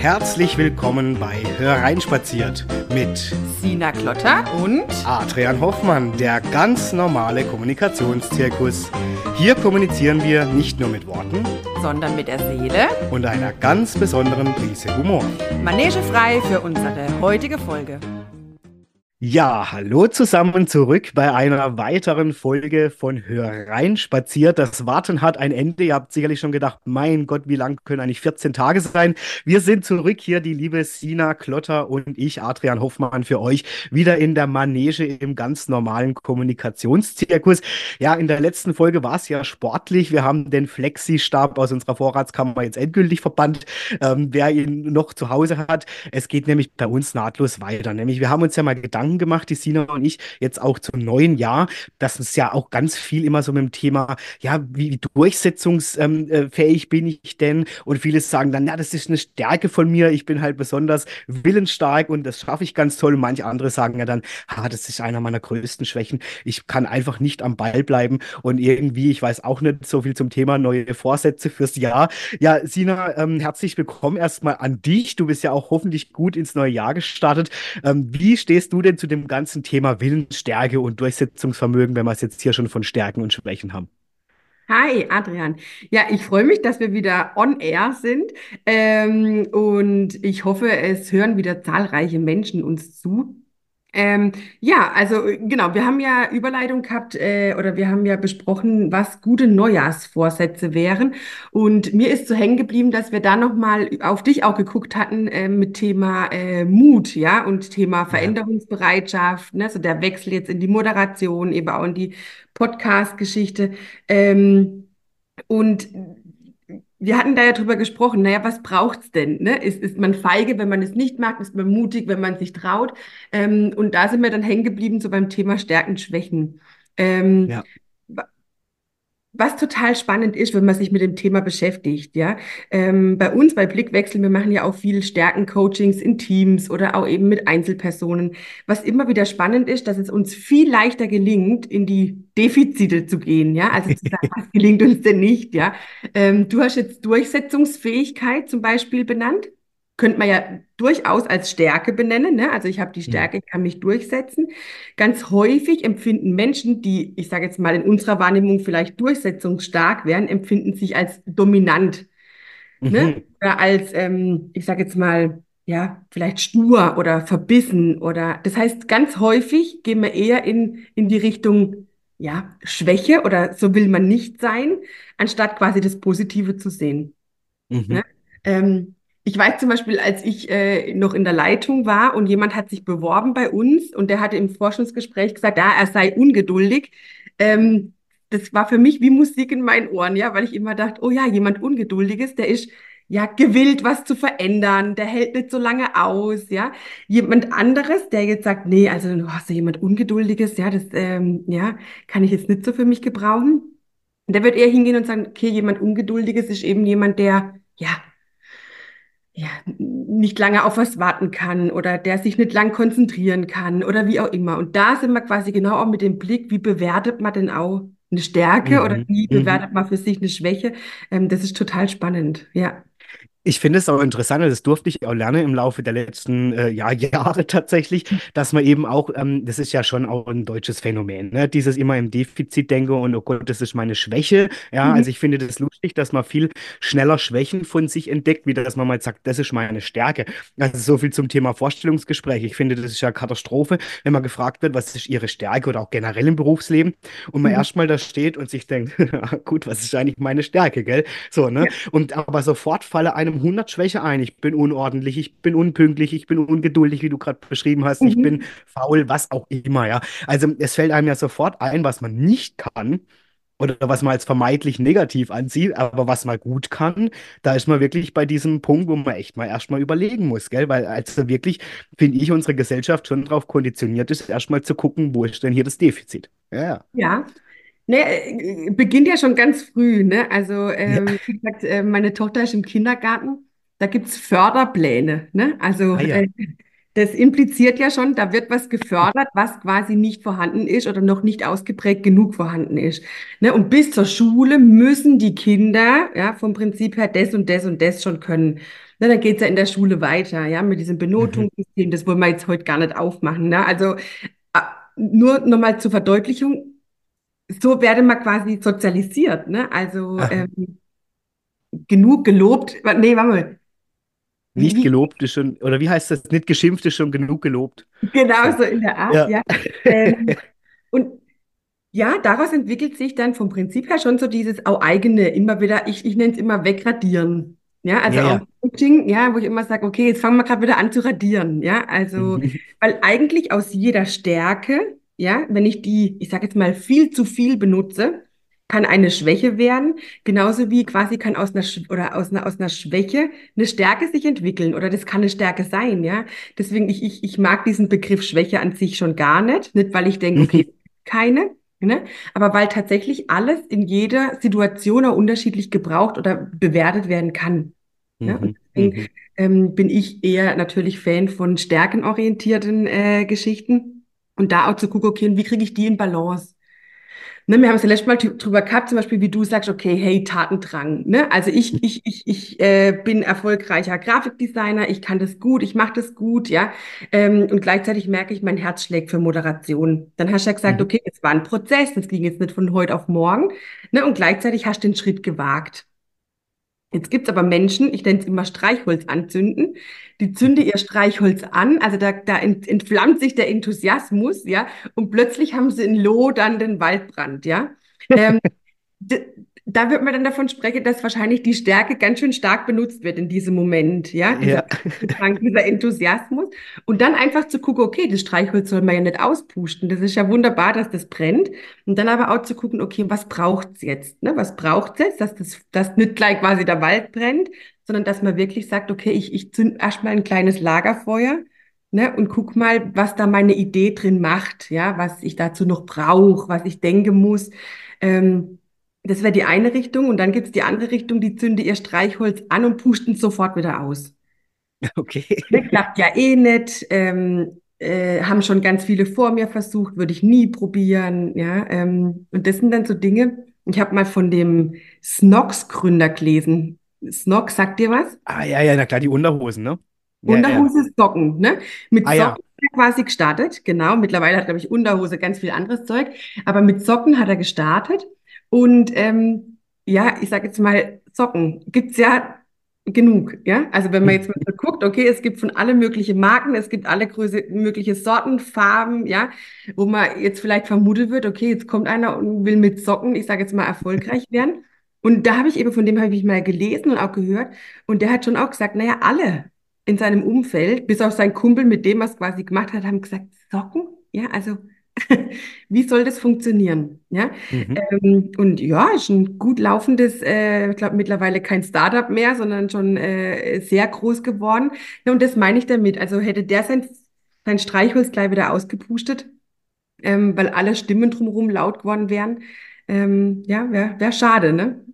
herzlich willkommen bei Hereinspaziert mit Sina Klotter und Adrian Hoffmann, der ganz normale Kommunikationszirkus. Hier kommunizieren wir nicht nur mit Worten, sondern mit der Seele und einer ganz besonderen Prise Humor. Manege frei für unsere heutige Folge. Ja, hallo zusammen zurück bei einer weiteren Folge von Hör rein spaziert. Das Warten hat ein Ende. Ihr habt sicherlich schon gedacht, mein Gott, wie lang können eigentlich 14 Tage sein? Wir sind zurück hier, die liebe Sina Klotter und ich, Adrian Hoffmann, für euch wieder in der Manege im ganz normalen Kommunikationszirkus. Ja, in der letzten Folge war es ja sportlich. Wir haben den Flexi-Stab aus unserer Vorratskammer jetzt endgültig verbannt. Ähm, wer ihn noch zu Hause hat, es geht nämlich bei uns nahtlos weiter. Nämlich, wir haben uns ja mal Gedanken Gedanken gemacht, die Sina und ich, jetzt auch zum neuen Jahr, dass es ja auch ganz viel immer so mit dem Thema, ja, wie durchsetzungsfähig bin ich denn? Und viele sagen dann, ja, das ist eine Stärke von mir, ich bin halt besonders willensstark und das schaffe ich ganz toll. Und manche andere sagen ja dann, ah, das ist einer meiner größten Schwächen. Ich kann einfach nicht am Ball bleiben und irgendwie, ich weiß auch nicht so viel zum Thema neue Vorsätze fürs Jahr. Ja, Sina, ähm, herzlich willkommen erstmal an dich. Du bist ja auch hoffentlich gut ins neue Jahr gestartet. Ähm, wie stehst du denn denn zu dem ganzen Thema Willensstärke und Durchsetzungsvermögen, wenn wir es jetzt hier schon von Stärken und Schwächen haben? Hi, Adrian. Ja, ich freue mich, dass wir wieder on air sind. Ähm, und ich hoffe, es hören wieder zahlreiche Menschen uns zu. Ähm, ja, also genau, wir haben ja Überleitung gehabt äh, oder wir haben ja besprochen, was gute Neujahrsvorsätze wären. Und mir ist so hängen geblieben, dass wir da nochmal auf dich auch geguckt hatten äh, mit Thema äh, Mut, ja, und Thema Veränderungsbereitschaft, ne, so der Wechsel jetzt in die Moderation, eben auch in die Podcast-Geschichte. Ähm, und wir hatten da ja drüber gesprochen, naja, was braucht's denn? Ne? Ist, ist man feige, wenn man es nicht mag? Ist man mutig, wenn man sich traut? Ähm, und da sind wir dann hängen geblieben, so beim Thema Stärken, Schwächen. Ähm, ja was total spannend ist, wenn man sich mit dem Thema beschäftigt, ja. Ähm, bei uns bei Blickwechsel, wir machen ja auch viel Stärken-Coachings in Teams oder auch eben mit Einzelpersonen. Was immer wieder spannend ist, dass es uns viel leichter gelingt, in die Defizite zu gehen, ja. Also zu sagen, was gelingt uns denn nicht, ja. Ähm, du hast jetzt Durchsetzungsfähigkeit zum Beispiel benannt könnte man ja durchaus als Stärke benennen. Ne? Also ich habe die Stärke, ich kann mich durchsetzen. Ganz häufig empfinden Menschen, die, ich sage jetzt mal in unserer Wahrnehmung vielleicht durchsetzungsstark wären, empfinden sich als dominant. Ne? Mhm. Ne? Oder als, ähm, ich sage jetzt mal, ja, vielleicht stur oder verbissen oder das heißt, ganz häufig gehen wir eher in, in die Richtung, ja, Schwäche oder so will man nicht sein, anstatt quasi das Positive zu sehen. Mhm. Ne? Ähm, ich weiß zum Beispiel, als ich äh, noch in der Leitung war und jemand hat sich beworben bei uns und der hatte im Forschungsgespräch gesagt, ja, er sei ungeduldig. Ähm, das war für mich wie Musik in meinen Ohren, ja, weil ich immer dachte, oh ja, jemand Ungeduldiges, der ist ja gewillt, was zu verändern, der hält nicht so lange aus, ja. Jemand anderes, der jetzt sagt, nee, also du hast ja jemand Ungeduldiges, ja, das, ähm, ja, kann ich jetzt nicht so für mich gebrauchen. Der wird eher hingehen und sagen, okay, jemand Ungeduldiges ist eben jemand, der, ja, ja, nicht lange auf was warten kann oder der sich nicht lang konzentrieren kann oder wie auch immer. Und da sind wir quasi genau auch mit dem Blick, wie bewertet man denn auch eine Stärke mhm. oder wie mhm. bewertet man für sich eine Schwäche? Ähm, das ist total spannend, ja. Ich finde es auch interessant, das durfte ich auch lernen im Laufe der letzten äh, ja, Jahre tatsächlich, dass man eben auch, ähm, das ist ja schon auch ein deutsches Phänomen, ne? dieses immer im Defizit denke und oh Gott, das ist meine Schwäche. Ja, mhm. also ich finde das lustig, dass man viel schneller Schwächen von sich entdeckt, wie dass man mal sagt, das ist meine Stärke. Also so viel zum Thema Vorstellungsgespräch. Ich finde, das ist ja Katastrophe, wenn man gefragt wird, was ist ihre Stärke oder auch generell im Berufsleben und man mhm. erstmal da steht und sich denkt, gut, was ist eigentlich meine Stärke, gell? So, ne? Ja. Und aber sofort falle einem 100 Schwäche ein. Ich bin unordentlich, ich bin unpünktlich, ich bin ungeduldig, wie du gerade beschrieben hast, mhm. ich bin faul, was auch immer, ja. Also es fällt einem ja sofort ein, was man nicht kann oder was man als vermeintlich negativ ansieht, aber was man gut kann, da ist man wirklich bei diesem Punkt, wo man echt mal erstmal überlegen muss, gell? Weil also wirklich, finde ich, unsere Gesellschaft schon darauf konditioniert ist, erstmal zu gucken, wo ist denn hier das Defizit. Ja. Ja, Ne, äh, beginnt ja schon ganz früh, ne? Also, ähm, ja. wie gesagt, äh, meine Tochter ist im Kindergarten, da gibt es Förderpläne, ne? Also, ah, ja. äh, das impliziert ja schon, da wird was gefördert, was quasi nicht vorhanden ist oder noch nicht ausgeprägt genug vorhanden ist. Ne? Und bis zur Schule müssen die Kinder ja vom Prinzip her das und das und das schon können. Ne, dann geht's ja in der Schule weiter, ja, mit diesem Mhm. Benotungssystem, das wollen wir jetzt heute gar nicht aufmachen. Ne? Also äh, nur nochmal zur Verdeutlichung, so werde man quasi sozialisiert. Ne? Also ähm, genug gelobt, nee, warte mal. Nicht wie, gelobt ist schon, oder wie heißt das? Nicht geschimpft ist schon genug gelobt. genau So. in der Art, Ja. ja. Ähm, und ja, daraus entwickelt sich dann vom Prinzip her schon so dieses auch eigene, immer wieder, ich, ich nenne es immer wegradieren. Ja, also Ja, auch. Coaching, ja, wo ich immer sage, okay, jetzt fangen wir gerade wieder an zu radieren. Ja, also, Mhm. weil eigentlich aus jeder Stärke, ja, wenn ich die, ich sage jetzt mal, viel zu viel benutze, kann eine Schwäche werden, genauso wie quasi kann aus einer, Sch- oder aus einer, aus einer Schwäche eine Stärke sich entwickeln oder das kann eine Stärke sein, ja. Deswegen, ich, ich, ich mag diesen Begriff Schwäche an sich schon gar nicht, nicht weil ich denke, okay, Mhm. es gibt keine, ne, aber weil tatsächlich alles in jeder Situation auch unterschiedlich gebraucht oder bewertet werden kann. Ja, und Mhm. deswegen Mhm. ähm, bin ich eher natürlich Fan von stärkenorientierten äh, Geschichten und da auch zu gucken, okay, wie kriege ich die in Balance? Ne, wir haben es ja letztes Mal drü- drüber gehabt, zum Beispiel, wie du sagst, okay, hey, Tatendrang. Ne? Also ich, ich, ich, ich äh, bin erfolgreicher Grafikdesigner, ich kann das gut, ich mache das gut, ja. Ähm, und gleichzeitig merke ich, mein Herz schlägt für Moderation. Dann hast du ja gesagt, Mhm. okay, es war ein Prozess, das ging jetzt nicht von heute auf morgen. Ne? Und gleichzeitig hast du den Schritt gewagt. Jetzt gibt's aber Menschen, ich nenne es immer Streichholz anzünden, die zünden ihr Streichholz an, also da, da ent, entflammt sich der Enthusiasmus, ja, und plötzlich haben sie in lodernden Waldbrand, ja. Ähm, da wird man dann davon sprechen, dass wahrscheinlich die Stärke ganz schön stark benutzt wird in diesem Moment, ja, dieser, Ja. Dieser Enthusiasmus. Und dann einfach zu gucken, okay, das Streichholz soll man ja nicht auspusten. Das ist ja wunderbar, dass das brennt. Und dann aber auch zu gucken, okay, was braucht's jetzt? Ne? Was braucht's jetzt, dass das, dass nicht gleich quasi der Wald brennt, sondern dass man wirklich sagt, okay, ich, ich zünd erstmal ein kleines Lagerfeuer. Ne, und guck mal, was da meine Idee drin macht, ja, was ich dazu noch brauche, was ich denken muss. Ähm, das wäre die eine Richtung. Und dann gibt's die andere Richtung, die zünde ihr Streichholz an und pusht es sofort wieder aus. Okay. Ne, klappt ja eh nicht. Ähm, äh, haben schon ganz viele vor mir versucht, würde ich nie probieren. Ja, ähm, und das sind dann so Dinge. Ich habe mal von dem Snox-Gründer gelesen. Snox, sagt dir was? Ah, ja, ja, na klar, die Unterhosen, ne? Ja, ja. Unterhose, Socken, ne? Mit Ah, ja. Socken hat er quasi gestartet, genau. Mittlerweile hat, glaube ich, Unterhose ganz viel anderes Zeug. Aber mit Socken hat er gestartet. Und ähm, ja, ich sage jetzt mal, Socken gibt's ja genug, ja. Also wenn man jetzt mal so guckt, okay, es gibt von alle möglichen Marken, es gibt alle Größe, mögliche Sorten, Farben, ja, wo man jetzt vielleicht vermutet wird, okay, jetzt kommt einer und will mit Socken, ich sage jetzt mal, erfolgreich werden. Und da habe ich eben, von dem habe ich mal gelesen und auch gehört. Und der hat schon auch gesagt, naja, alle in seinem Umfeld, bis auf seinen Kumpel, mit dem er es quasi gemacht hat, haben gesagt, Socken? Ja, also wie soll das funktionieren? Ja, Mhm. ähm, und ja, ist ein gut laufendes, äh, ich glaube mittlerweile kein Startup mehr, sondern schon äh, sehr groß geworden. Ja, und das meine ich damit. Also hätte der sein, sein Streichholz gleich wieder ausgepustet, ähm, weil alle Stimmen drumherum laut geworden wären. Ähm, ja, wäre wär schade, ne?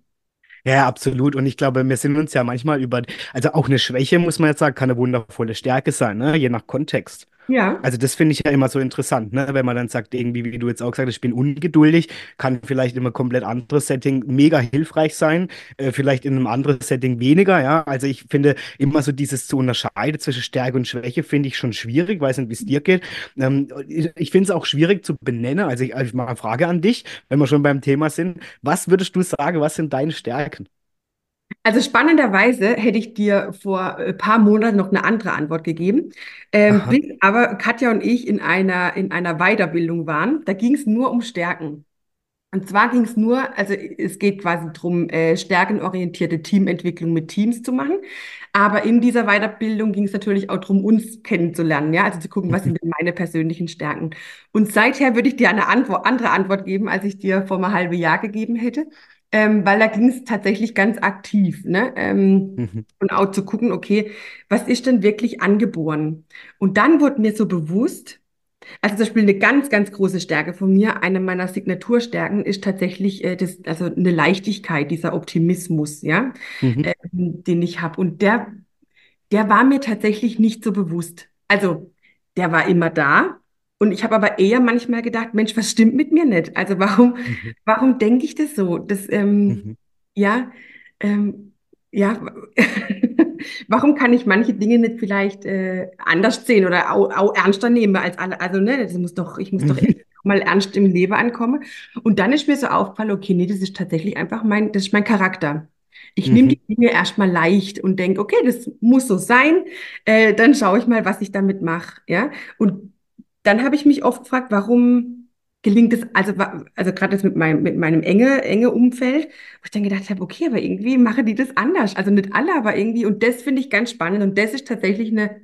Ja, absolut. Und ich glaube, wir sind uns ja manchmal über, also auch eine Schwäche, muss man jetzt sagen, kann eine wundervolle Stärke sein, ne? Je nach Kontext. Ja. Also das finde ich ja immer so interessant, ne? Wenn man dann sagt, irgendwie, wie du jetzt auch gesagt hast, ich bin ungeduldig, kann vielleicht einem komplett anderes Setting mega hilfreich sein, äh, vielleicht in einem anderen Setting weniger, ja. Also ich finde immer so dieses zu unterscheiden zwischen Stärke und Schwäche finde ich schon schwierig, weiß nicht, wie es dir geht. Ähm, ich ich finde es auch schwierig zu benennen. Also ich, also ich mache eine Frage an dich, wenn wir schon beim Thema sind. Was würdest du sagen, was sind deine Stärken? Also spannenderweise hätte ich dir vor ein paar Monaten noch eine andere Antwort gegeben, ähm, bis aber Katja und ich in einer, in einer Weiterbildung waren. Da ging es nur um Stärken. Und zwar ging es nur, also es geht quasi darum, äh, stärkenorientierte Teamentwicklung mit Teams zu machen. Aber in dieser Weiterbildung ging es natürlich auch darum, uns kennenzulernen, ja, also zu gucken, was sind denn meine persönlichen Stärken. Und seither würde ich dir eine Antwort, andere Antwort geben, als ich dir vor einem halben Jahr gegeben hätte, ähm, weil da ging es tatsächlich ganz aktiv, ne? Ähm, Mhm. und auch zu gucken, okay, was ist denn wirklich angeboren? Und dann wurde mir so bewusst, also zum Beispiel eine ganz, ganz große Stärke von mir, eine meiner Signaturstärken ist tatsächlich äh, das, also eine Leichtigkeit, dieser Optimismus, ja, Mhm. ähm, den ich habe. Und der, der war mir tatsächlich nicht so bewusst. Also der war immer da. Und ich habe aber eher manchmal gedacht, Mensch, was stimmt mit mir nicht? Also warum, Mhm. warum denke ich das so? Das, ähm, Mhm. ja, ähm, ja, warum kann ich manche Dinge nicht vielleicht äh, anders sehen oder auch, auch ernster nehmen als alle? Also, ne, das muss doch, ich muss doch Mhm. mal ernst im Leben ankommen. Und dann ist mir so aufgefallen, okay, nee, das ist tatsächlich einfach mein, das ist mein Charakter. Ich nehme Mhm. die Dinge erstmal leicht und denke, okay, das muss so sein. Äh, dann schaue ich mal, was ich damit mache. Ja? Und dann habe ich mich oft gefragt, warum gelingt es, also, also gerade das mit meinem, mit meinem enge, enge Umfeld, wo ich dann gedacht habe, okay, aber irgendwie machen die das anders. Also nicht alle, aber irgendwie, und das finde ich ganz spannend. Und das ist tatsächlich eine,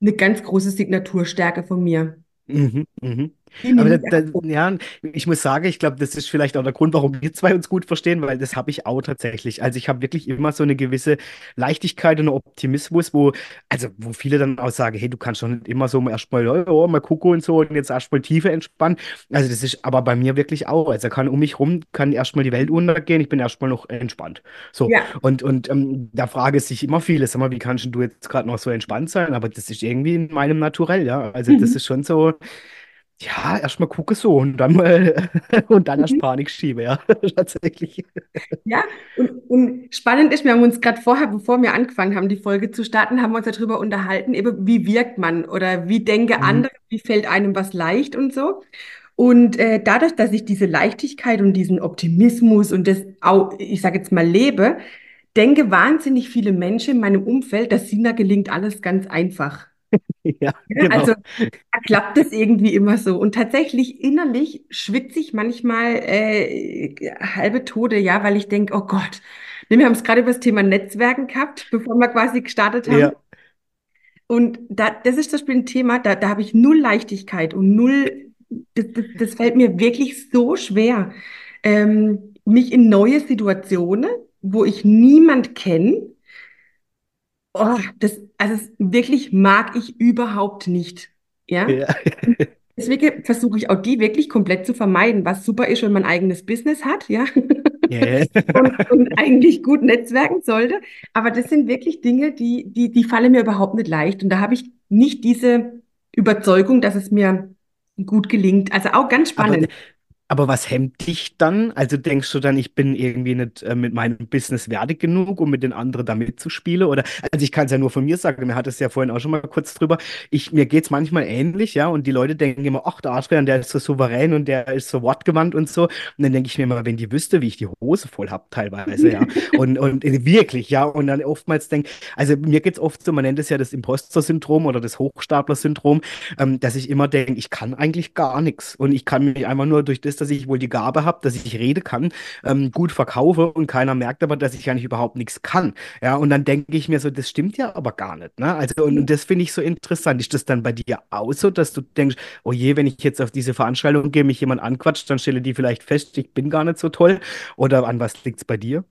eine ganz große Signaturstärke von mir. Mhm. Mhm. Aber da, ich da, ja, ich muss sagen, ich glaube, das ist vielleicht auch der Grund, warum wir zwei uns gut verstehen, weil das habe ich auch tatsächlich. Also ich habe wirklich immer so eine gewisse Leichtigkeit und einen Optimismus, wo, also wo viele dann auch sagen, hey, du kannst doch nicht immer so erstmal, oh, mal gucken und so und jetzt erstmal tiefer entspannen. Also das ist aber bei mir wirklich auch. Also kann um mich rum, kann erstmal die Welt untergehen, ich bin erstmal noch entspannt. So, Ja. und, und ähm, da frage sich immer viele, sag mal, wie kannst du jetzt gerade noch so entspannt sein? Aber das ist irgendwie in meinem Naturell, ja. Also das Mhm. ist schon so. Ja, erstmal gucke so und dann mal und dann erst Mhm. Panik schiebe, ja, tatsächlich. Ja, und, und spannend ist, wir haben uns gerade vorher, bevor wir angefangen haben, die Folge zu starten, haben wir uns darüber unterhalten, eben wie wirkt man oder wie denken Mhm. andere, wie fällt einem was leicht und so. Und äh, dadurch, dass ich diese Leichtigkeit und diesen Optimismus und das auch, ich sage jetzt mal, lebe, denke wahnsinnig viele Menschen in meinem Umfeld, dass Sina gelingt alles ganz einfach. Ja, Ja, genau. also da klappt es irgendwie immer so. Und tatsächlich innerlich schwitze ich manchmal äh, halbe Tode, ja, weil ich denke, oh Gott. Ne, Wir haben es gerade über das Thema Netzwerken gehabt, bevor wir quasi gestartet haben. Ja, Und da, das ist zum Beispiel ein Thema, da, da habe ich null Leichtigkeit und null, das, das, das fällt mir wirklich so schwer, ähm, mich in neue Situationen, wo ich niemand kenne, oh, das, also es wirklich mag ich überhaupt nicht. Ja? ja, Deswegen versuche ich auch die wirklich komplett zu vermeiden, was super ist, wenn man ein eigenes Business hat, ja, ja. und, und eigentlich gut netzwerken sollte. Aber das sind wirklich Dinge, die, die, die fallen mir überhaupt nicht leicht. Und da habe ich nicht diese Überzeugung, dass es mir gut gelingt. Also auch ganz spannend. Aber was hemmt dich dann? Also denkst du dann, ich bin irgendwie nicht äh, mit meinem Business wertig genug, um mit den anderen da mitzuspielen? Oder, also ich kann es ja nur von mir sagen, mir hat es ja vorhin auch schon mal kurz drüber. Ich, mir geht es manchmal ähnlich, ja, und die Leute denken immer, ach, der Adrian, der ist so souverän und der ist so wortgewandt und so. Und dann denke ich mir immer, wenn die wüsste, wie ich die Hose voll habe, teilweise, ja. Und, und äh, wirklich, ja. Und dann oftmals denke also mir geht es oft so, man nennt es ja das Imposter-Syndrom oder das Hochstapler-Syndrom, ähm, dass ich immer denke, ich kann eigentlich gar nichts. Und ich kann mich einfach nur durch das, dass ich wohl die Gabe habe, dass ich reden kann, ähm, gut verkaufe und keiner merkt aber, dass ich eigentlich überhaupt nichts kann. Ja, und dann denke ich mir so, das stimmt ja aber gar nicht. Ne? Also, und, und das finde ich so interessant. Ist das dann bei dir auch so, dass du denkst, oh je, wenn ich jetzt auf diese Veranstaltung gehe, mich jemand anquatscht, dann stelle die vielleicht fest, ich bin gar nicht so toll? Oder an was liegt es bei dir?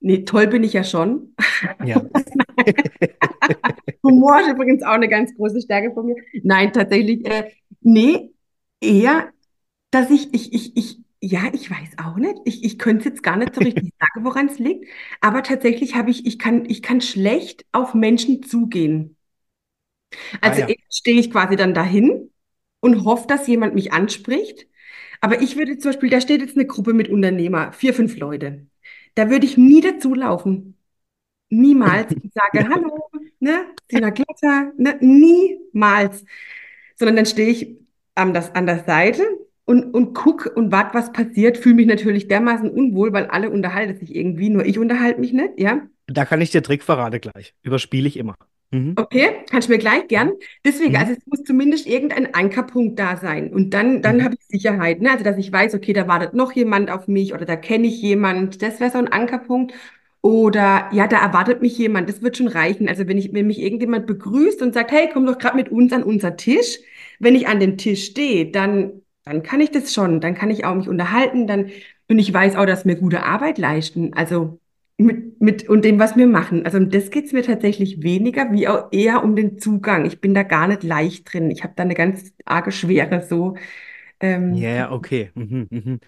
Nee, toll bin ich ja schon. Ja. Humor ist übrigens auch eine ganz große Stärke von mir. Nein, tatsächlich, äh, nee, eher, dass ich, ich, ich, ich, ja, ich weiß auch nicht. Ich, ich könnte es jetzt gar nicht so richtig sagen, woran es liegt. Aber tatsächlich habe ich, ich kann, ich kann schlecht auf Menschen zugehen. Ah Also ja. erst stehe ich quasi dann dahin und hoffe, dass jemand mich anspricht. Aber ich würde zum Beispiel, da steht jetzt eine Gruppe mit Unternehmer, vier, fünf Leute. Da würde ich nie dazulaufen. Niemals. Ich sage, hallo, ne, Sina Kletter, ne, niemals. Sondern dann stehe ich an, das, an der Seite und, und gucke und warte, was passiert. Fühle mich natürlich dermaßen unwohl, weil alle unterhalten sich irgendwie, nur ich unterhalte mich nicht, ja. Da kann ich dir Trick verraten gleich. Überspiele ich immer. Mhm. Okay, kannst du mir gleich gern. Deswegen, Mhm. also es muss zumindest irgendein Ankerpunkt da sein. Und dann, dann Mhm. habe ich Sicherheit, ne? Also, dass ich weiß, okay, da wartet noch jemand auf mich oder da kenne ich jemand. Das wäre so ein Ankerpunkt. Oder ja, da erwartet mich jemand. Das wird schon reichen. Also, wenn ich, wenn mich irgendjemand begrüßt und sagt, hey, komm doch gerade mit uns an unser Tisch. Wenn ich an dem Tisch stehe, dann, dann kann ich das schon. Dann kann ich auch mich unterhalten. Dann, und ich weiß auch, dass wir gute Arbeit leisten. Also, mit, mit und dem, was wir machen. Also um das geht es mir tatsächlich weniger, wie auch eher um den Zugang. Ich bin da gar nicht leicht drin. Ich habe da eine ganz arge Schwere so. Ja, Ähm, ja, okay. Mhm, mhm.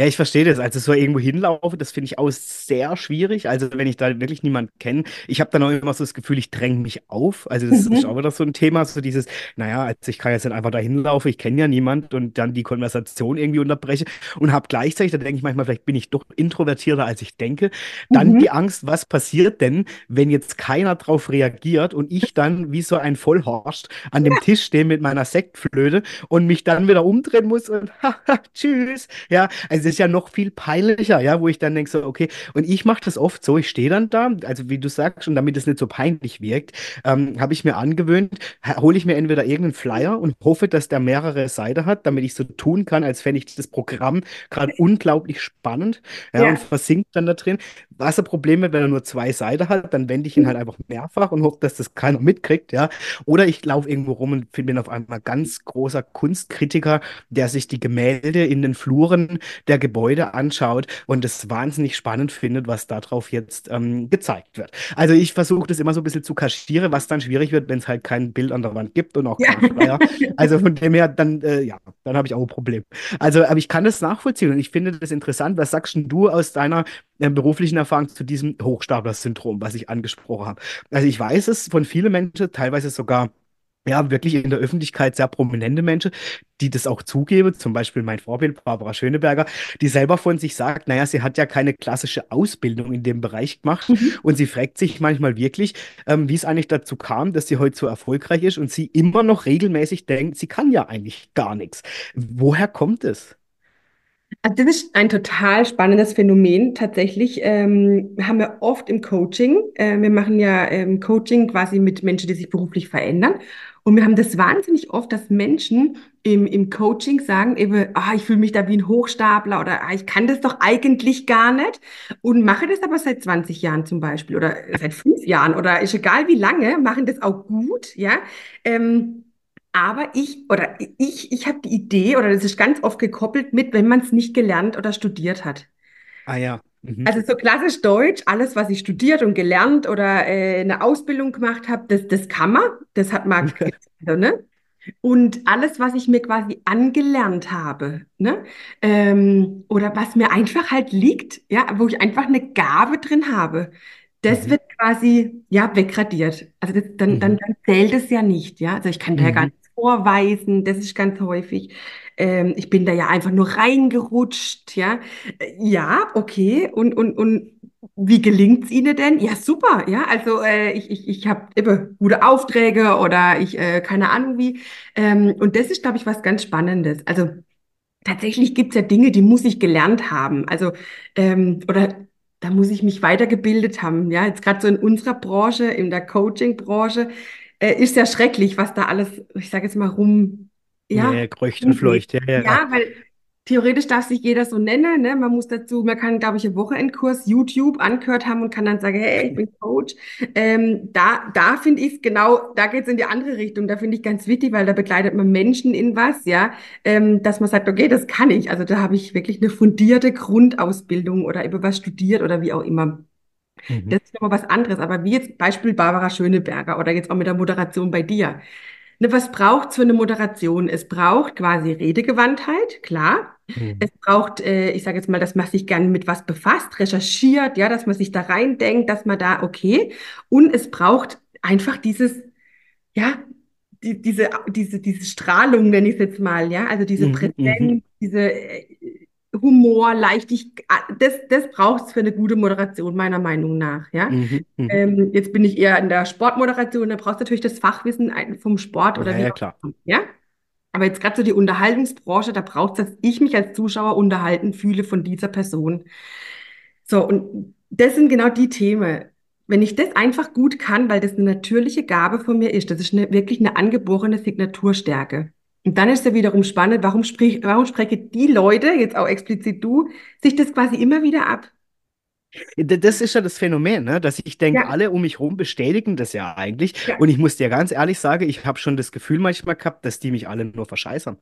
Ja, ich verstehe das. Also so irgendwo hinlaufen, das finde ich auch sehr schwierig. Also wenn ich da wirklich niemanden kenne, ich habe dann auch immer so das Gefühl, ich dränge mich auf. Also das ist Mhm. auch wieder so ein Thema, so dieses, naja, also ich kann jetzt nicht einfach da hinlaufen, ich kenne ja niemand und dann die Konversation irgendwie unterbreche und habe gleichzeitig, da denke ich manchmal, vielleicht bin ich doch introvertierter, als ich denke. Dann Mhm. die Angst, was passiert denn, wenn jetzt keiner drauf reagiert und ich dann wie so ein Vollhorst an dem Tisch stehe mit meiner Sektflöte und mich dann wieder umdrehen muss und haha, tschüss. Ja, also ist ja noch viel peinlicher, ja, wo ich dann denke so, okay, und ich mache das oft so, ich stehe dann da, also wie du sagst, und damit es nicht so peinlich wirkt, ähm, habe ich mir angewöhnt, hole ich mir entweder irgendeinen Flyer und hoffe, dass der mehrere Seiten hat, damit ich so tun kann, als fände ich das Programm gerade unglaublich spannend, ja, und Ja. versinkt dann da drin. Was ein Problem wird, wenn er nur zwei Seiten hat, dann wende ich ihn halt einfach mehrfach und hoffe, dass das keiner mitkriegt, ja. Oder ich laufe irgendwo rum und bin auf einmal ganz großer Kunstkritiker, der sich die Gemälde in den Fluren der Gebäude anschaut und es wahnsinnig spannend findet, was darauf jetzt ähm, gezeigt wird. Also ich versuche das immer so ein bisschen zu kaschieren, was dann schwierig wird, wenn es halt kein Bild an der Wand gibt und auch Ja. keinen Flyer. Also von dem her, dann, äh, ja, dann habe ich auch ein Problem. Also, aber ich kann das nachvollziehen und ich finde das interessant. Was sagst denn du aus deiner beruflichen Erfahrung zu diesem Hochstapler-Syndrom, was ich angesprochen habe? Also ich weiß es von vielen Menschen, teilweise sogar ja, wirklich in der Öffentlichkeit sehr prominente Menschen, die das auch zugeben, zum Beispiel mein Vorbild Barbara Schöneberger, die selber von sich sagt, naja, sie hat ja keine klassische Ausbildung in dem Bereich gemacht Mhm. und sie fragt sich manchmal wirklich, ähm, wie es eigentlich dazu kam, dass sie heute so erfolgreich ist und sie immer noch regelmäßig denkt, sie kann ja eigentlich gar nichts. Woher kommt es? Also das ist ein total spannendes Phänomen. Tatsächlich ähm, haben wir oft im Coaching, äh, wir machen ja ähm, Coaching quasi mit Menschen, die sich beruflich verändern. Und wir haben das wahnsinnig oft, dass Menschen im, im Coaching sagen eben, ah, ich fühle mich da wie ein Hochstapler oder ah, ich kann das doch eigentlich gar nicht und mache das aber seit 20 Jahren zum Beispiel oder seit fünf Jahren oder ist egal wie lange, machen das auch gut, ja. Ähm, aber ich oder ich, ich habe die Idee, oder das ist ganz oft gekoppelt mit, wenn man es nicht gelernt oder studiert hat. Ah ja. Mhm. Also so klassisch Deutsch, alles, was ich studiert und gelernt oder äh, eine Ausbildung gemacht habe, das, das kann man, das hat man, also, ne? Und alles, was ich mir quasi angelernt habe, ne? Ähm, oder was mir einfach halt liegt, ja, wo ich einfach eine Gabe drin habe, das Mhm. wird quasi, ja, wegradiert. Also das, dann, dann, Mhm. dann zählt es ja nicht, ja. Also ich kann da ja gar Mhm. Vorweisen, das ist ganz häufig. Ähm, ich bin da ja einfach nur reingerutscht, ja. Ja, okay. Und, und, und wie gelingt's Ihnen denn? Ja, super, ja. Also äh, ich, ich, ich habe eben gute Aufträge oder ich, äh, keine Ahnung wie. Ähm, und das ist, glaube ich, was ganz Spannendes. Also tatsächlich gibt's ja Dinge, die muss ich gelernt haben. Also, ähm, oder da muss ich mich weitergebildet haben. Ja, jetzt gerade so in unserer Branche, in der Coaching-Branche, äh, ist ja schrecklich, was da alles, ich sage jetzt mal, rum, Ja, ja, ja, kreucht und fleucht. Ja, ja. Ja, weil theoretisch darf sich jeder so nennen, ne? Man muss dazu, man kann, glaube ich, einen Wochenendkurs YouTube angehört haben und kann dann sagen, hey, ich bin Coach. Ähm, da, da finde ich es genau, da geht es in die andere Richtung. Da finde ich ganz wichtig, weil da begleitet man Menschen in was, ja, ähm, dass man sagt, okay, das kann ich. Also da habe ich wirklich eine fundierte Grundausbildung oder über was studiert oder wie auch immer. Mhm. Das ist nochmal was anderes. Aber wie jetzt Beispiel Barbara Schöneberger oder jetzt auch mit der Moderation bei dir. Ne, was braucht's für eine Moderation? Es braucht quasi Redegewandtheit, klar. Mhm. Es braucht, äh, ich sage jetzt mal, dass man sich gerne mit was befasst, recherchiert, ja, dass man sich da reindenkt, dass man da, okay. Und es braucht einfach dieses, ja, die, diese, diese, diese Strahlung, nenne ich es jetzt mal, ja, also diese Mhm. Mhm. Präsenz, diese äh, Humor, Leichtigkeit, das, das braucht es für eine gute Moderation, meiner Meinung nach, ja. Mhm. Mhm. Ähm, jetzt bin ich eher in der Sportmoderation, da brauchst du natürlich das Fachwissen vom Sport oder Ja, wie ja, klar. ja. Aber jetzt gerade so die Unterhaltungsbranche, da braucht es, dass ich mich als Zuschauer unterhalten fühle von dieser Person. So, und das sind genau die Themen. Wenn ich das einfach gut kann, weil das eine natürliche Gabe von mir ist, das ist eine, wirklich eine angeborene Signaturstärke. Und dann ist ja wiederum spannend, warum sprich, warum sprechen die Leute, jetzt auch explizit du, sich das quasi immer wieder ab? Das ist ja das Phänomen, ne? dass ich denke, Ja, alle um mich herum bestätigen das ja eigentlich. ja, Und ich muss dir ganz ehrlich sagen, ich habe schon das Gefühl manchmal gehabt, dass die mich alle nur verscheißern.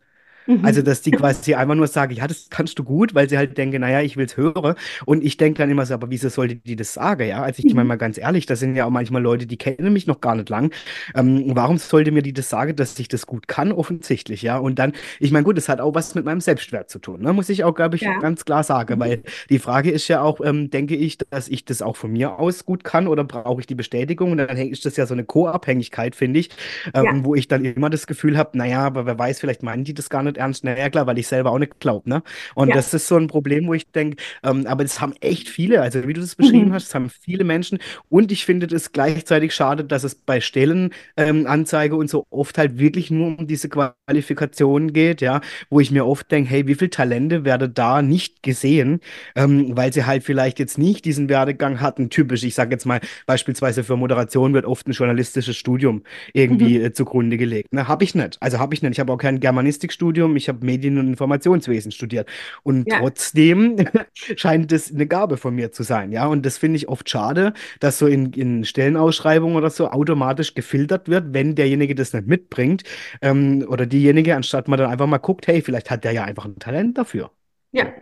Also, Mhm. dass die quasi einfach nur sagen, ja, das kannst du gut, weil sie halt denken, naja, ich will es hören. Und ich denke dann immer so, aber wieso sollte die das sagen? Ja, also ich meine Mhm. mal ganz ehrlich, das sind ja auch manchmal Leute, die kennen mich noch gar nicht lang. Ähm, warum sollte mir die das sagen, dass ich das gut kann? Offensichtlich, ja. Und dann, ich meine, gut, das hat auch was mit meinem Selbstwert zu tun, ne? Muss ich auch, glaube ich, Ja. ganz klar sagen, Mhm. weil die Frage ist ja auch, ähm, denke ich, dass ich das auch von mir aus gut kann oder brauche ich die Bestätigung? Und dann ist das ja so eine Co-Abhängigkeit, finde ich, Ja. ähm, wo ich dann immer das Gefühl habe, naja, aber wer weiß, vielleicht meinen die das gar nicht ernst. Naja, klar, weil ich selber auch nicht glaube, ne? Und Ja. das ist so ein Problem, wo ich denke, ähm, aber das haben echt viele, also wie du das beschrieben Mhm. hast, das haben viele Menschen. Und ich finde das gleichzeitig schade, dass es bei Stellenanzeige ähm, und so oft halt wirklich nur um diese Qualifikation geht, ja, wo ich mir oft denke, hey, wie viele Talente werden da nicht gesehen, ähm, weil sie halt vielleicht jetzt nicht diesen Werdegang hatten. Typisch, ich sage jetzt mal, beispielsweise für Moderation wird oft ein journalistisches Studium irgendwie Mhm. äh, zugrunde gelegt. Ne? Habe ich nicht. Also habe ich nicht. Ich habe auch kein Germanistikstudium, ich habe Medien- und Informationswesen studiert. Und Ja. trotzdem scheint es eine Gabe von mir zu sein. Ja, und das finde ich oft schade, dass so in, in Stellenausschreibungen oder so automatisch gefiltert wird, wenn derjenige das nicht mitbringt ähm, oder diejenige, anstatt man dann einfach mal guckt, hey, vielleicht hat der ja einfach ein Talent dafür. Ja,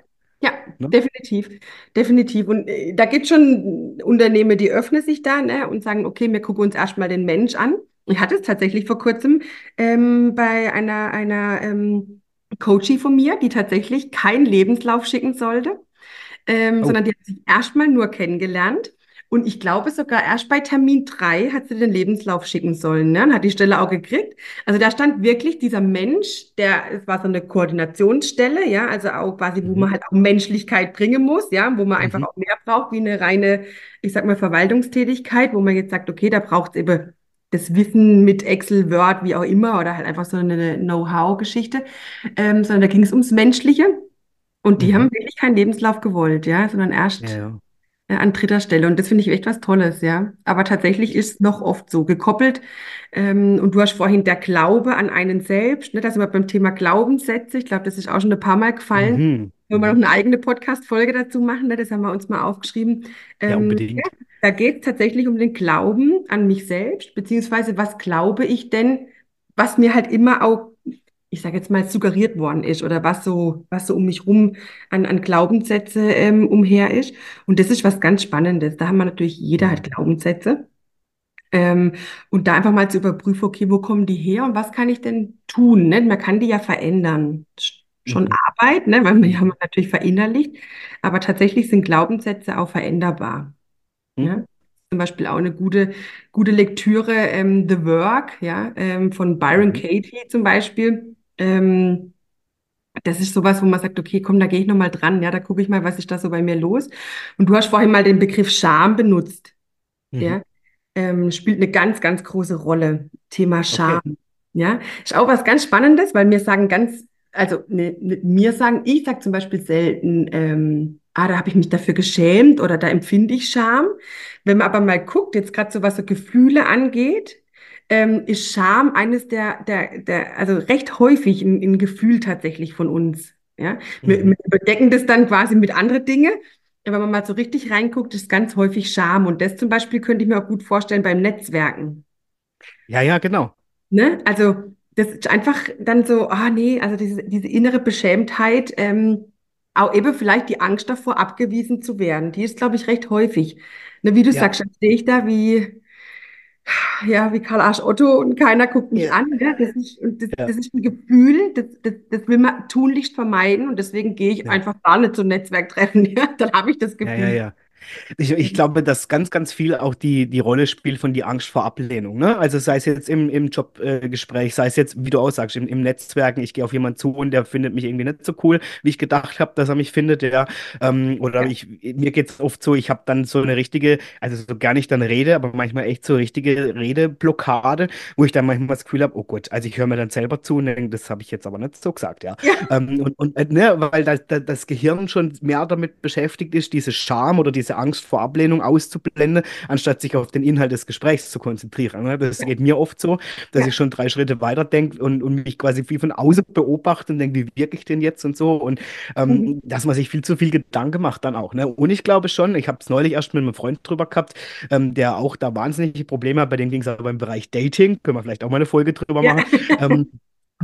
ja, ne? definitiv, definitiv. Und äh, da gibt es schon Unternehmen, die öffnen sich da, ne, und sagen, okay, wir gucken uns erstmal den Mensch an. Ich hatte es tatsächlich vor kurzem ähm, bei einer, einer ähm, Coachie von mir, die tatsächlich keinen Lebenslauf schicken sollte, ähm, Oh. sondern die hat sich erstmal nur kennengelernt. Und ich glaube sogar erst bei Termin drei hat sie den Lebenslauf schicken sollen, ne? Und hat die Stelle auch gekriegt. Also da stand wirklich dieser Mensch, der, es war so eine Koordinationsstelle, ja, also auch quasi, wo Mhm. man halt auch Menschlichkeit bringen muss, ja, wo man einfach Mhm. auch mehr braucht, wie eine reine, ich sag mal, Verwaltungstätigkeit, wo man jetzt sagt, okay, da braucht es eben das Wissen mit Excel, Word, wie auch immer, oder halt einfach so eine Know-how-Geschichte, ähm, sondern da ging es ums Menschliche. Und die haben Mhm. wirklich keinen Lebenslauf gewollt, ja, sondern Ja, erst ja. äh, an dritter Stelle. Und das finde ich echt was Tolles, ja. Aber tatsächlich ist es noch oft so gekoppelt. Ähm, und du hast vorhin der Glaube an einen selbst, ne, da sind wir beim Thema Glaubenssätze. Ich glaube, das ist auch schon ein paar Mal gefallen. Mhm. Wollen wir noch Mhm. eine eigene Podcast-Folge dazu machen, ne? Das haben wir uns mal aufgeschrieben. Ja, Ähm, ja, unbedingt. Da geht es tatsächlich um den Glauben an mich selbst, beziehungsweise was glaube ich denn, was mir halt immer auch, ich sage jetzt mal, suggeriert worden ist oder was so, was so um mich rum an, an Glaubenssätze ähm, umher ist. Und das ist was ganz Spannendes. Da haben wir natürlich, jeder hat Mhm. Glaubenssätze. Ähm, und da einfach mal zu überprüfen, okay, wo kommen die her und was kann ich denn tun? Ne? Man kann die ja verändern. Sch- Schon Mhm. Arbeit, ne? Weil wir haben Mhm. natürlich verinnerlicht, aber tatsächlich sind Glaubenssätze auch veränderbar. Mhm. Ja? Zum Beispiel auch eine gute, gute Lektüre, ähm, The Work, ja, ähm, von Byron Mhm. Katie zum Beispiel. Ähm, das ist sowas, wo man sagt, okay, komm, da gehe ich nochmal dran, ja, da gucke ich mal, was ist da so bei mir los. Und du hast vorhin mal den Begriff Scham benutzt, Mhm. ja, ähm, spielt eine ganz, ganz große Rolle. Thema Scham, Okay. ja, ist auch was ganz Spannendes, weil wir sagen ganz, also ne, ne, mir sagen, ich sage zum Beispiel selten, ähm, ah, da habe ich mich dafür geschämt oder da empfinde ich Scham. Wenn man aber mal guckt, jetzt gerade so was so Gefühle angeht, ähm, ist Scham eines der, der, der, also recht häufig ein, ein Gefühl tatsächlich von uns. Ja, wir, Mhm. wir überdecken das dann quasi mit anderen Dingen. Aber wenn man mal so richtig reinguckt, ist ganz häufig Scham. Und das zum Beispiel könnte ich mir auch gut vorstellen beim Netzwerken. Ja, ja, genau. Ne? Also, das ist einfach dann so, ah nee, also diese, diese innere Beschämtheit, ähm, auch eben vielleicht die Angst davor, abgewiesen zu werden, die ist, glaube ich, recht häufig. Ne, wie du Ja. sagst, dann stehe ich da wie, ja, wie Karl Arsch Otto und keiner guckt mich Ja. an. Ne? Das ist, und das, Ja. das ist ein Gefühl, das, das, das will man tunlichst vermeiden und deswegen gehe ich einfach gar nicht zum Netzwerktreffen. Dann habe ich das Gefühl. Ich, ich glaube, dass ganz, ganz viel auch die, die Rolle spielt von die Angst vor Ablehnung. Ne? Also sei es jetzt im, im Jobgespräch, äh, sei es jetzt, wie du auch sagst, im, im Netzwerken, ich gehe auf jemanden zu und der findet mich irgendwie nicht so cool, wie ich gedacht habe, dass er mich findet. Ja. Ähm, oder Ja. ich, mir geht es oft so, ich habe dann so eine richtige, also so gar nicht dann Rede, aber manchmal echt so richtige Redeblockade, wo ich dann manchmal das Gefühl habe, oh Gott, also ich höre mir dann selber zu und denke, das habe ich jetzt aber nicht so gesagt, ja. Ja. Ähm, und, und äh, ne, weil das, das, das Gehirn schon mehr damit beschäftigt ist, diese Scham oder diese Angst vor Ablehnung auszublenden, anstatt sich auf den Inhalt des Gesprächs zu konzentrieren. Ne? Das geht mir oft so, dass Ja. ich schon drei Schritte weiter denke und, und mich quasi viel von außen beobachte und denke, wie wirke ich denn jetzt und so. Und ähm, Mhm. dass man sich viel zu viel Gedanken macht dann auch. Ne? Und ich glaube schon, ich habe es neulich erst mit einem Freund drüber gehabt, ähm, der auch da wahnsinnige Probleme hat, bei dem ging es aber im Bereich Dating, können wir vielleicht auch mal eine Folge drüber Ja. machen. Ähm,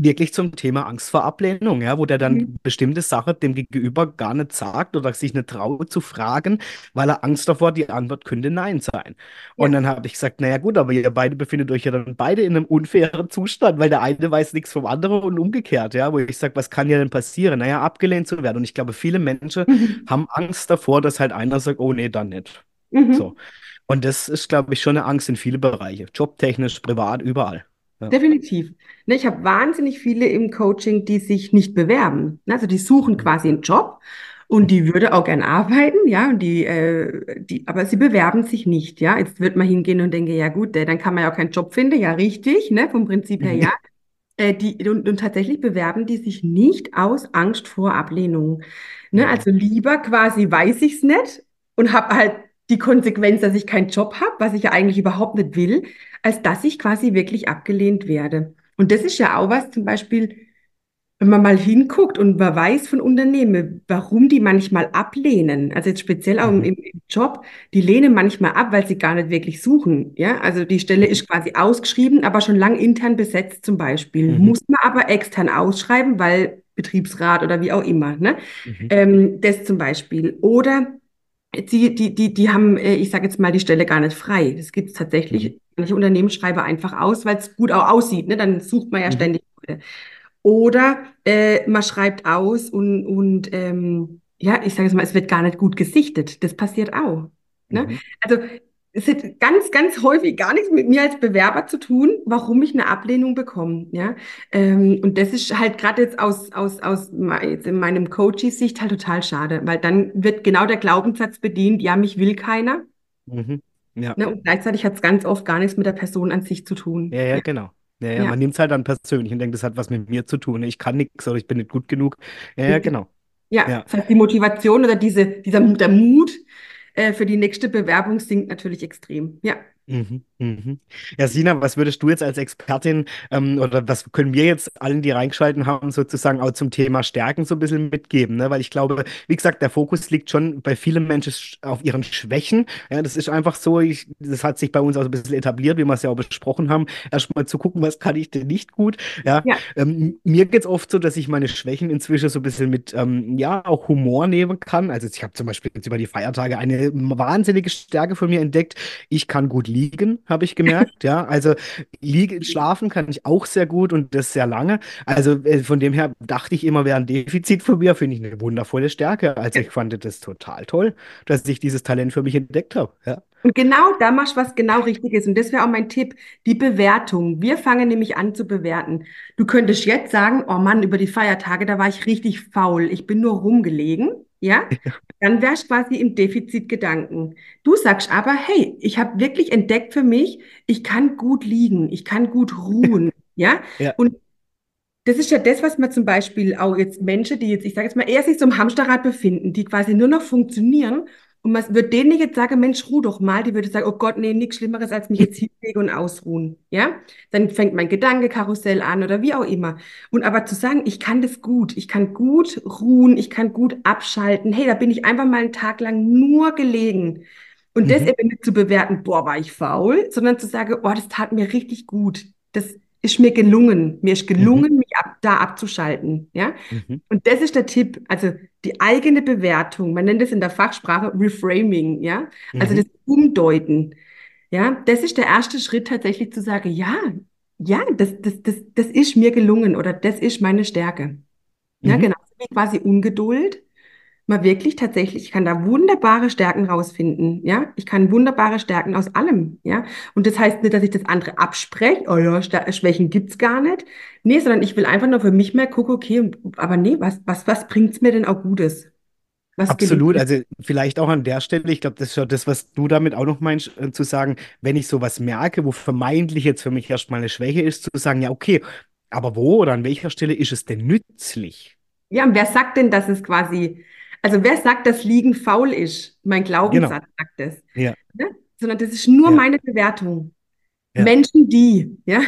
wirklich zum Thema Angst vor Ablehnung, ja, wo der Mhm. dann bestimmte Sachen dem Gegenüber gar nicht sagt oder sich nicht traut zu fragen, weil er Angst davor, die Antwort könnte Nein sein. Und Ja. dann habe ich gesagt, naja gut, aber ihr beide befindet euch ja dann beide in einem unfairen Zustand, weil der eine weiß nichts vom anderen und umgekehrt, ja, wo ich sage, was kann ja denn passieren? Naja, abgelehnt zu werden. Und ich glaube, viele Menschen Mhm. haben Angst davor, dass halt einer sagt, oh nee, dann nicht. Mhm. So. Und das ist, glaube ich, schon eine Angst in viele Bereiche, jobtechnisch, privat, überall. Ja. Definitiv. Ne, ich habe wahnsinnig viele im Coaching, die sich nicht bewerben. Also die suchen Mhm. quasi einen Job und die würde auch gern arbeiten, ja, und die, äh, die, aber sie bewerben sich nicht, ja. Jetzt wird man hingehen und denke, ja gut, äh, dann kann man ja auch keinen Job finden, ja richtig, ne, vom Prinzip her Mhm. ja. Äh, die, und, und tatsächlich bewerben die sich nicht aus Angst vor Ablehnung. Ne, also lieber quasi weiß ich's nicht und habe halt die Konsequenz, dass ich keinen Job habe, was ich ja eigentlich überhaupt nicht will, als dass ich quasi wirklich abgelehnt werde. Und das ist ja auch was zum Beispiel, wenn man mal hinguckt und man weiß von Unternehmen, warum die manchmal ablehnen, also jetzt speziell auch im, Mhm. im Job, die lehnen manchmal ab, weil sie gar nicht wirklich suchen. Ja, also die Stelle ist quasi ausgeschrieben, aber schon lang intern besetzt zum Beispiel. Mhm. Muss man aber extern ausschreiben, weil Betriebsrat oder wie auch immer, ne? Mhm. Ähm, das zum Beispiel. Oder die, die, die, die haben, äh, ich sage jetzt mal, die Stelle gar nicht frei. Das gibt es Mhm. tatsächlich. Manche Unternehmen schreiben einfach aus, weil es gut auch aussieht. Ne? Dann sucht man ja Mhm. ständig Leute. Oder äh, man schreibt aus und, und ähm, ja, ich sage jetzt mal, es wird gar nicht gut gesichtet. Das passiert auch. Ne? Mhm. Also es hat ganz, ganz häufig gar nichts mit mir als Bewerber zu tun, warum ich eine Ablehnung bekomme. Ja? Ähm, und das ist halt gerade jetzt aus, aus, aus jetzt in meinem Coachie-Sicht halt total schade, weil dann wird genau der Glaubenssatz bedient, ja, mich will keiner. Mhm. Ja. Ne? Und gleichzeitig hat es ganz oft gar nichts mit der Person an sich zu tun. Ja, ja, Ja, genau. Ja, ja, ja, man nimmt es halt dann persönlich und denkt, das hat was mit mir zu tun. Ich kann nichts oder ich bin nicht gut genug. Ja, ja, genau. Ja, Ja. das heißt, die Motivation oder diese, dieser, der Mut äh, für die nächste Bewerbung sinkt natürlich extrem. Ja. Mhm, mhm. Ja, Sina, was würdest du jetzt als Expertin ähm, oder was können wir jetzt allen, die reingeschalten haben, sozusagen auch zum Thema Stärken so ein bisschen mitgeben? Ne? Weil ich glaube, wie gesagt, der Fokus liegt schon bei vielen Menschen sch- auf ihren Schwächen. Ja, das ist einfach so, ich, das hat sich bei uns auch ein bisschen etabliert, wie wir es ja auch besprochen haben, erstmal zu gucken, was kann ich denn nicht gut. Ja, Ja. ähm, mir geht es oft so, dass ich meine Schwächen inzwischen so ein bisschen mit, ähm, ja, auch Humor nehmen kann. Also ich habe zum Beispiel jetzt über die Feiertage eine wahnsinnige Stärke von mir entdeckt. Ich kann gut liegen, habe ich gemerkt. Ja, also liegen, schlafen kann ich auch sehr gut und das sehr lange. Also äh, von dem her dachte ich immer, wäre ein Defizit von mir. Finde ich eine wundervolle Stärke. Also ich fand das total toll, dass ich dieses Talent für mich entdeckt habe. Ja. Und genau da machst du was genau Richtiges. Und das wäre auch mein Tipp, die Bewertung. Wir fangen nämlich an zu bewerten. Du könntest jetzt sagen, oh Mann, über die Feiertage, da war ich richtig faul. Ich bin nur rumgelegen. Ja? Dann wärst du quasi im Defizitgedanken. Du sagst aber, hey, ich habe wirklich entdeckt für mich, ich kann gut liegen, ich kann gut ruhen. Ja? Ja. Und das ist ja das, was man zum Beispiel auch jetzt Menschen, die jetzt, ich sage jetzt mal, eher sich so im Hamsterrad befinden, die quasi nur noch funktionieren. Und man wird denen jetzt sagen, Mensch, ruh doch mal. Die würde sagen, oh Gott, nee, nichts Schlimmeres, als mich jetzt hinlegen und ausruhen. Ja? Dann fängt mein Gedankekarussell an oder wie auch immer. Und aber zu sagen, ich kann das gut, ich kann gut ruhen, ich kann gut abschalten. Hey, da bin ich einfach mal einen Tag lang nur gelegen. Und das Mhm. eben nicht zu bewerten, boah, war ich faul, sondern zu sagen, boah, das tat mir richtig gut. Das ist mir gelungen. Mir ist gelungen, mich ab, da abzuschalten. Ja? Mhm. Und das ist der Tipp, also die eigene Bewertung, man nennt es in der Fachsprache Reframing, ja, also Mhm. das Umdeuten, ja, das ist der erste Schritt tatsächlich zu sagen, ja, ja, das, das, das, das ist mir gelungen oder das ist meine Stärke. Ja, Mhm. genauso wie quasi Ungeduld. Man wirklich tatsächlich, ich kann da wunderbare Stärken rausfinden, ja. Ich kann wunderbare Stärken aus allem, ja. Und das heißt nicht, dass ich das andere abspreche, oh ja, Schwächen gibt's gar nicht. Nee, sondern ich will einfach nur für mich mehr gucken, okay, aber nee, was, was, was bringt's mir denn auch Gutes? Was Absolut, also vielleicht auch an der Stelle, ich glaube, das ist ja das, was du damit auch noch meinst, äh, zu sagen, wenn ich sowas merke, wo vermeintlich jetzt für mich erstmal eine Schwäche ist, zu sagen, ja, okay, aber wo oder an welcher Stelle ist es denn nützlich? Ja, und wer sagt denn, dass es quasi, also wer sagt, dass Liegen faul ist? Mein Genau, Glaubenssatz sagt das. ja, Ne? Sondern das ist nur ja, meine Bewertung. ja, Menschen, die, ja,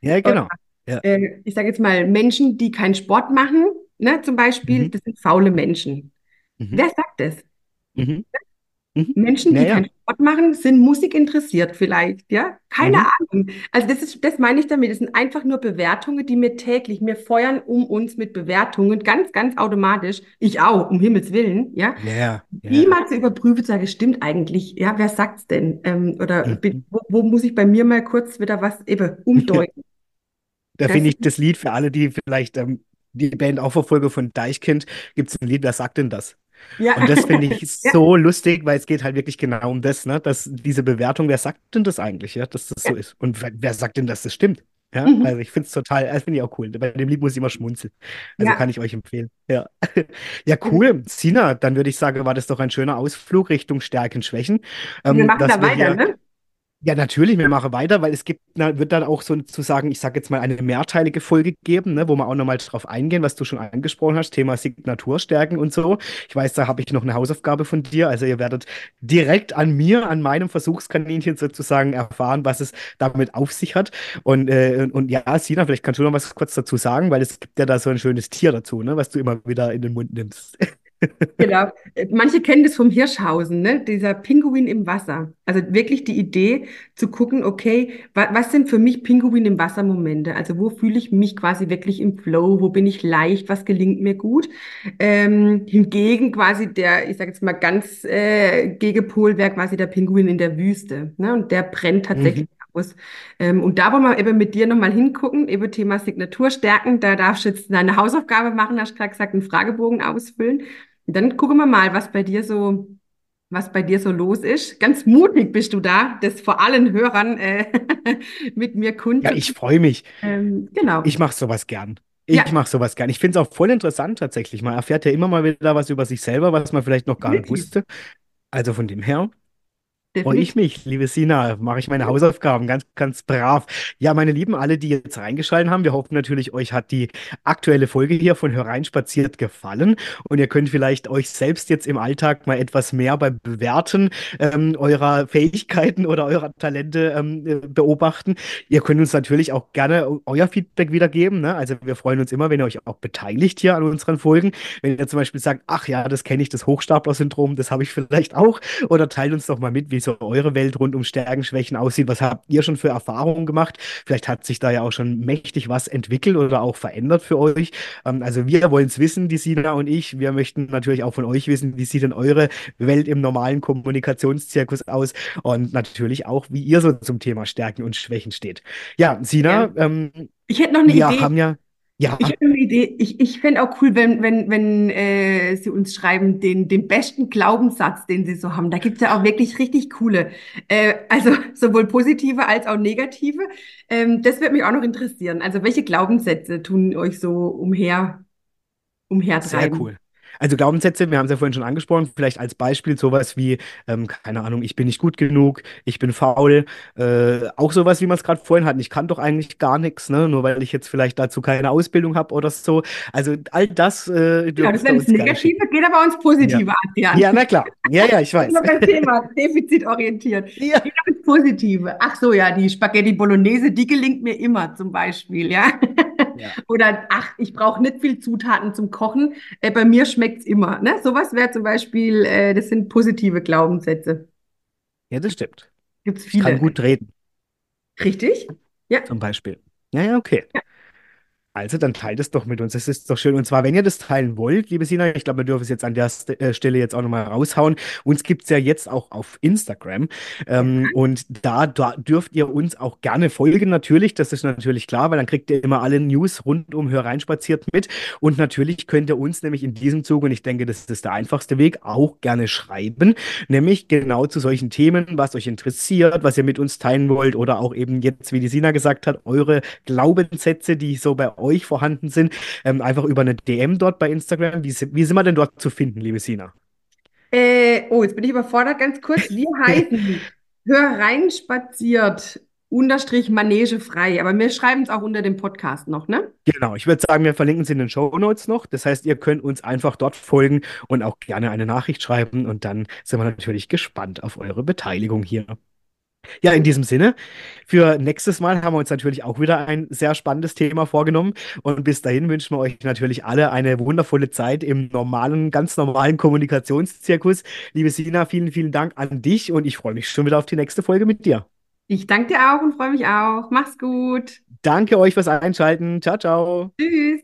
ja, oder genau, ja, äh, ich sage jetzt mal, Menschen, die keinen Sport machen, ne, zum Beispiel, mhm, das sind faule Menschen. mhm, Wer sagt das? mhm, Mhm. Menschen, die Naja. keinen Sport machen, sind Musik interessiert vielleicht, ja? Keine Mhm. Ahnung. Also das ist, das meine ich damit. Das sind einfach nur Bewertungen, die mir täglich, mir feuern um uns mit Bewertungen, ganz, ganz automatisch. Ich auch, um Himmels Willen, ja? Ja, ja. Die mal zu überprüfen, zu sagen, stimmt eigentlich, ja, wer sagt's denn? Ähm, oder bin, Mhm. wo, wo muss ich bei mir mal kurz wieder was eben umdeuten? Da finde ich das Lied für alle, die vielleicht ähm, die Band auch verfolgen von Deichkind, gibt es ein Lied, wer sagt denn das? Ja, Und das finde ich ja, so lustig, weil es geht halt wirklich genau um das, ne? Dass diese Bewertung, wer sagt denn das eigentlich, ja, dass das so ja, ist? Und wer, wer sagt denn, dass das stimmt? Ja, mhm, also ich finde es total, das finde ich auch cool. Bei dem Lied muss ich immer schmunzeln. Also ja. kann ich euch empfehlen. Ja. Ja, cool. Sina, dann würde ich sagen, war das doch ein schöner Ausflug Richtung Stärken, Schwächen. Wir Ähm, machen dass da wir weiter, hier ne? Ja, natürlich, wir machen weiter, weil es gibt, na, wird dann auch sozusagen, ich sage jetzt mal, eine mehrteilige Folge geben, ne, wo wir auch nochmal drauf eingehen, was du schon angesprochen hast, Thema Signaturstärken und so. Ich weiß, da habe ich noch eine Hausaufgabe von dir. Also ihr werdet direkt an mir, an meinem Versuchskaninchen sozusagen erfahren, was es damit auf sich hat. Und, äh, und, ja, Sina, vielleicht kannst du noch was kurz dazu sagen, weil es gibt ja da so ein schönes Tier dazu, ne, was du immer wieder in den Mund nimmst. Genau. Manche kennen das vom Hirschhausen, ne? Dieser Pinguin im Wasser. Also wirklich die Idee zu gucken, okay, wa was sind für mich Pinguin im Wasser Momente? Also wo fühle ich mich quasi wirklich im Flow? Wo bin ich leicht? Was gelingt mir gut? Ähm, hingegen quasi der, ich sage jetzt mal ganz äh, Gegenpol wäre quasi der Pinguin in der Wüste, ne? Und der brennt tatsächlich Mhm. Aus. Ähm, und da wollen wir eben mit dir nochmal hingucken, eben Thema Signaturstärken. Da darfst du jetzt deine Hausaufgabe machen, hast gerade gesagt, einen Fragebogen ausfüllen. Und dann gucken wir mal, was bei dir so, was bei dir so los ist. Ganz mutig bist du da, das vor allen Hörern äh, mit mir Ja, ich freue mich. Ähm, genau. Ich mache sowas gern. Ja, Ich mache sowas gern. Ich finde es auch voll interessant tatsächlich. Man erfährt ja immer mal wieder was über sich selber, was man vielleicht noch gar nicht wusste. Also von dem her freue ich mich, liebe Sina. Mache ich meine Hausaufgaben ganz, ganz brav. Ja, meine Lieben, alle, die jetzt reingeschaltet haben, wir hoffen natürlich, euch hat die aktuelle Folge hier von Herein spaziert gefallen und ihr könnt vielleicht euch selbst jetzt im Alltag mal etwas mehr beim Bewerten ähm, eurer Fähigkeiten oder eurer Talente ähm, äh, beobachten. Ihr könnt uns natürlich auch gerne eu- euer Feedback wiedergeben. Ne? Also wir freuen uns immer, wenn ihr euch auch beteiligt hier an unseren Folgen. Wenn ihr zum Beispiel sagt, ach ja, das kenne ich, das Hochstapler-Syndrom, das habe ich vielleicht auch. Oder teilt uns doch mal mit, wie so eure Welt rund um Stärken, Schwächen aussieht. Was habt ihr schon für Erfahrungen gemacht? Vielleicht hat sich da ja auch schon mächtig was entwickelt oder auch verändert für euch. Ähm, also wir wollen es wissen, die Sina und ich. Wir möchten natürlich auch von euch wissen, wie sieht denn eure Welt im normalen Kommunikationszirkus aus und natürlich auch, wie ihr so zum Thema Stärken und Schwächen steht. Ja, Sina, Gern. ähm, Ich hätte noch eine wir Idee. haben ja, ja, Ich Idee. Ich, ich fände auch cool, wenn, wenn, wenn äh, Sie uns schreiben, den, den besten Glaubenssatz, den Sie so haben. Da gibt es ja auch wirklich richtig coole. Äh, also sowohl positive als auch negative. Ähm, das würde mich auch noch interessieren. Also welche Glaubenssätze tun euch so umher, Sehr umhertreiben? cool. Also Glaubenssätze, wir haben es ja vorhin schon angesprochen, vielleicht als Beispiel sowas wie, ähm, keine Ahnung, ich bin nicht gut genug, ich bin faul, äh, auch sowas, wie man es gerade vorhin hatten, ich kann doch eigentlich gar nichts, ne? Nur weil ich jetzt vielleicht dazu keine Ausbildung habe oder so. Also all das äh, Genau, das wäre das uns. Negative, geht aber ins Ja. Positive, Adrian. Ja, na klar. Ja, ja, ich weiß. Immer beim Thema defizitorientiert. Ja. Geht auch ins Positive. Ach so, ja, die Spaghetti Bolognese, die gelingt mir immer zum Beispiel, ja. Ja. Oder, ach, ich brauche nicht viel Zutaten zum Kochen. Äh, bei mir schmeckt's immer. Ne? Sowas wäre zum Beispiel, äh, das sind positive Glaubenssätze. Ja, das stimmt. Gibt's Ich kann viele. gut reden, Richtig? Ja. zum Beispiel. Ja, ja, okay. Also, dann teilt es doch mit uns. Das ist doch schön. Und zwar, wenn ihr das teilen wollt, liebe Sina, ich glaube, wir dürfen es jetzt an der St äh, Stelle jetzt auch nochmal raushauen. Uns gibt es ja jetzt auch auf Instagram. Ähm, und da, da dürft ihr uns auch gerne folgen, natürlich. Das ist natürlich klar, weil dann kriegt ihr immer alle News rund um Hör spaziert mit. Und natürlich könnt ihr uns nämlich in diesem Zug, und ich denke, das ist der einfachste Weg, auch gerne schreiben. Nämlich genau zu solchen Themen, was euch interessiert, was ihr mit uns teilen wollt oder auch eben jetzt, wie die Sina gesagt hat, eure Glaubenssätze, die so bei euch vorhanden sind, ähm, einfach über eine DM dort bei Instagram. Wie, wie sind wir denn dort zu finden, liebe Sina? Äh, oh, jetzt bin ich überfordert ganz kurz. Wir heißen Hör rein spaziert unterstrich Manege frei. Aber wir schreiben es auch unter dem Podcast noch, ne? Genau, ich würde sagen, wir verlinken es in den Show Notes noch. Das heißt, ihr könnt uns einfach dort folgen und auch gerne eine Nachricht schreiben und dann sind wir natürlich gespannt auf eure Beteiligung hier. Ja, in diesem Sinne, für nächstes Mal haben wir uns natürlich auch wieder ein sehr spannendes Thema vorgenommen. Und bis dahin wünschen wir euch natürlich alle eine wundervolle Zeit im normalen, ganz normalen Kommunikationszirkus. Liebe Sina, vielen, vielen Dank an dich und ich freue mich schon wieder auf die nächste Folge mit dir. Ich danke dir auch und freue mich auch. Mach's gut. Danke euch fürs Einschalten. Ciao, ciao. Tschüss.